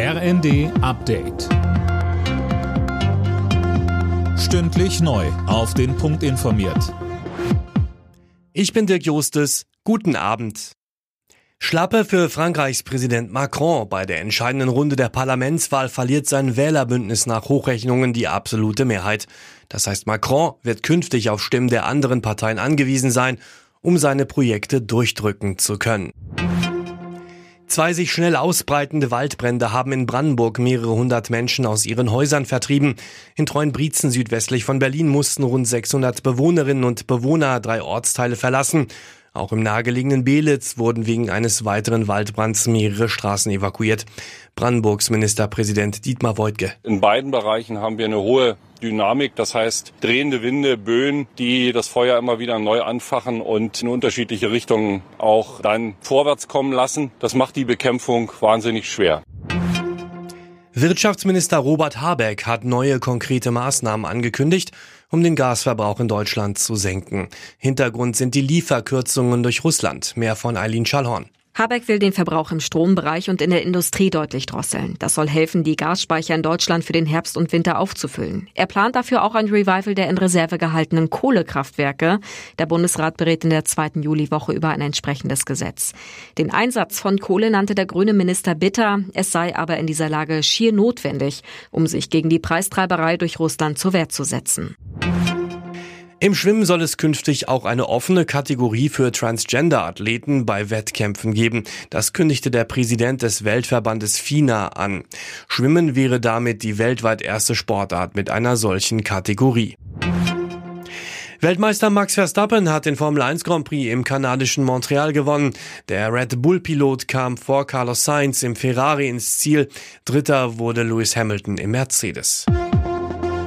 RND Update. Stündlich neu. Auf den Punkt informiert. Ich bin Dirk Justes. Guten Abend. Schlappe für Frankreichs Präsident Macron. Bei der entscheidenden Runde der Parlamentswahl verliert sein Wählerbündnis nach Hochrechnungen die absolute Mehrheit. Das heißt, Macron wird künftig auf Stimmen der anderen Parteien angewiesen sein, um seine Projekte durchdrücken zu können. Zwei sich schnell ausbreitende Waldbrände haben in Brandenburg mehrere hundert Menschen aus ihren Häusern vertrieben. In Treuenbrietzen südwestlich von Berlin mussten rund 600 Bewohnerinnen und Bewohner drei Ortsteile verlassen. Auch im nahegelegenen Belitz wurden wegen eines weiteren Waldbrands mehrere Straßen evakuiert. Brandenburgs Ministerpräsident Dietmar Woidke. In beiden Bereichen haben wir eine hohe Dynamik, das heißt drehende Winde, Böen, die das Feuer immer wieder neu anfachen und in unterschiedliche Richtungen auch dann vorwärts kommen lassen. Das macht die Bekämpfung wahnsinnig schwer. Wirtschaftsminister Robert Habeck hat neue konkrete Maßnahmen angekündigt, um den Gasverbrauch in Deutschland zu senken. Hintergrund sind die Lieferkürzungen durch Russland. Mehr von Eileen Schallhorn. Habeck will den Verbrauch im Strombereich und in der Industrie deutlich drosseln. Das soll helfen, die Gasspeicher in Deutschland für den Herbst und Winter aufzufüllen. Er plant dafür auch ein Revival der in Reserve gehaltenen Kohlekraftwerke. Der Bundesrat berät in der zweiten Juliwoche über ein entsprechendes Gesetz. Den Einsatz von Kohle nannte der grüne Minister bitter. Es sei aber in dieser Lage schier notwendig, um sich gegen die Preistreiberei durch Russland zur Wehr zu setzen. Im Schwimmen soll es künftig auch eine offene Kategorie für Transgender-Athleten bei Wettkämpfen geben. Das kündigte der Präsident des Weltverbandes FINA an. Schwimmen wäre damit die weltweit erste Sportart mit einer solchen Kategorie. Weltmeister Max Verstappen hat den Formel 1 Grand Prix im kanadischen Montreal gewonnen. Der Red Bull-Pilot kam vor Carlos Sainz im Ferrari ins Ziel. Dritter wurde Lewis Hamilton im Mercedes.